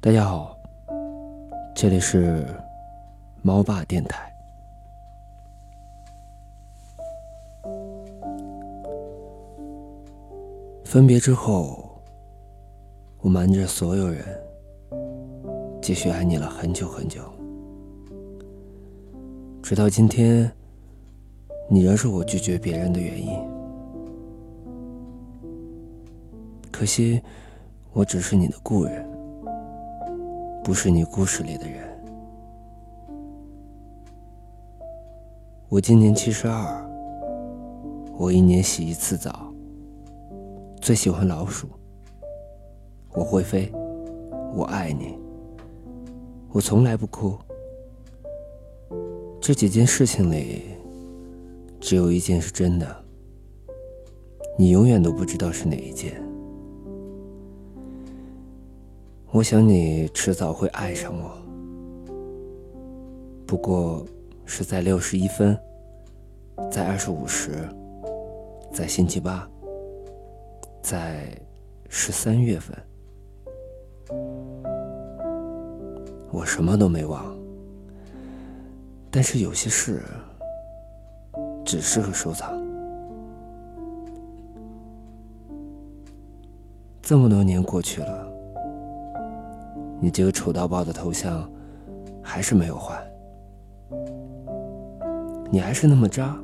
大家好，这里是猫爸电台。分别之后，我瞒着所有人，继续爱你了很久很久，直到今天，你仍是我拒绝别人的原因。可惜，我只是你的故人。不是你故事里的人。我今年七十二，我一年洗一次澡。最喜欢老鼠。我会飞，我爱你。我从来不哭。这几件事情里，只有一件是真的。你永远都不知道是哪一件。我想你迟早会爱上我，不过是在六十一分，在二十五时，在星期八，在十三月份，我什么都没忘，但是有些事只适合收藏。这么多年过去了。你这个丑到爆的头像，还是没有换。你还是那么渣，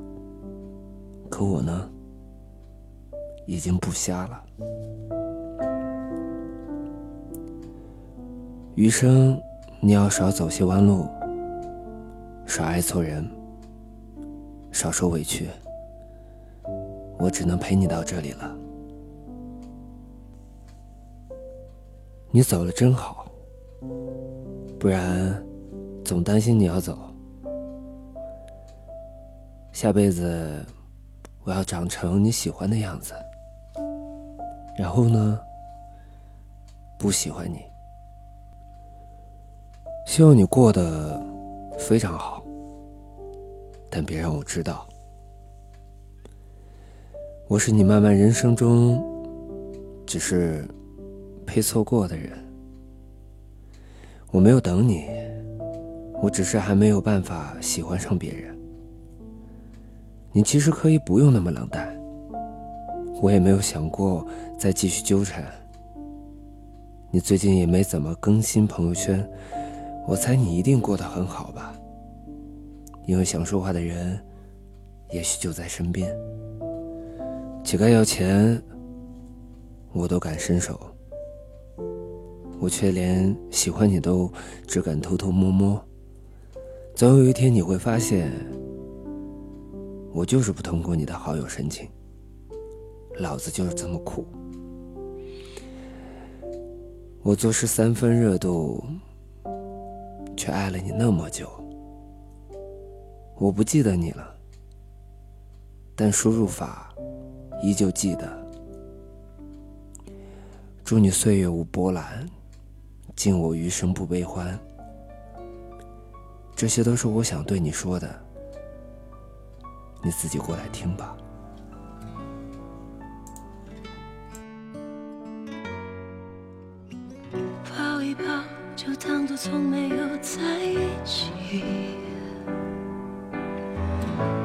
可我呢，已经不瞎了。余生，你要少走些弯路，少爱错人，少受委屈。我只能陪你到这里了。你走了真好。不然，总担心你要走。下辈子，我要长成你喜欢的样子。然后呢，不喜欢你。希望你过得非常好，但别让我知道。我是你漫漫人生中，只是配错过的人。我没有等你，我只是还没有办法喜欢上别人。你其实可以不用那么冷淡，我也没有想过再继续纠缠。你最近也没怎么更新朋友圈，我猜你一定过得很好吧？因为想说话的人，也许就在身边。乞丐要钱，我都敢伸手。我却连喜欢你都只敢偷偷摸摸。总有一天你会发现，我就是不通过你的好友申请。老子就是这么苦。我做事三分热度，却爱了你那么久。我不记得你了，但输入法依旧记得。祝你岁月无波澜。敬我余生不悲欢，这些都是我想对你说的，你自己过来听吧。抱一抱，就当作从没有在一起，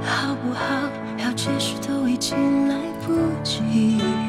好不好？要解释都已经来不及。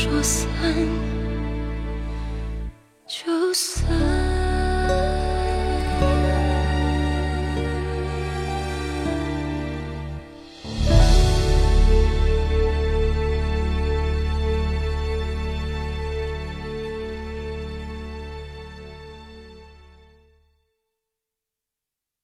说散就散。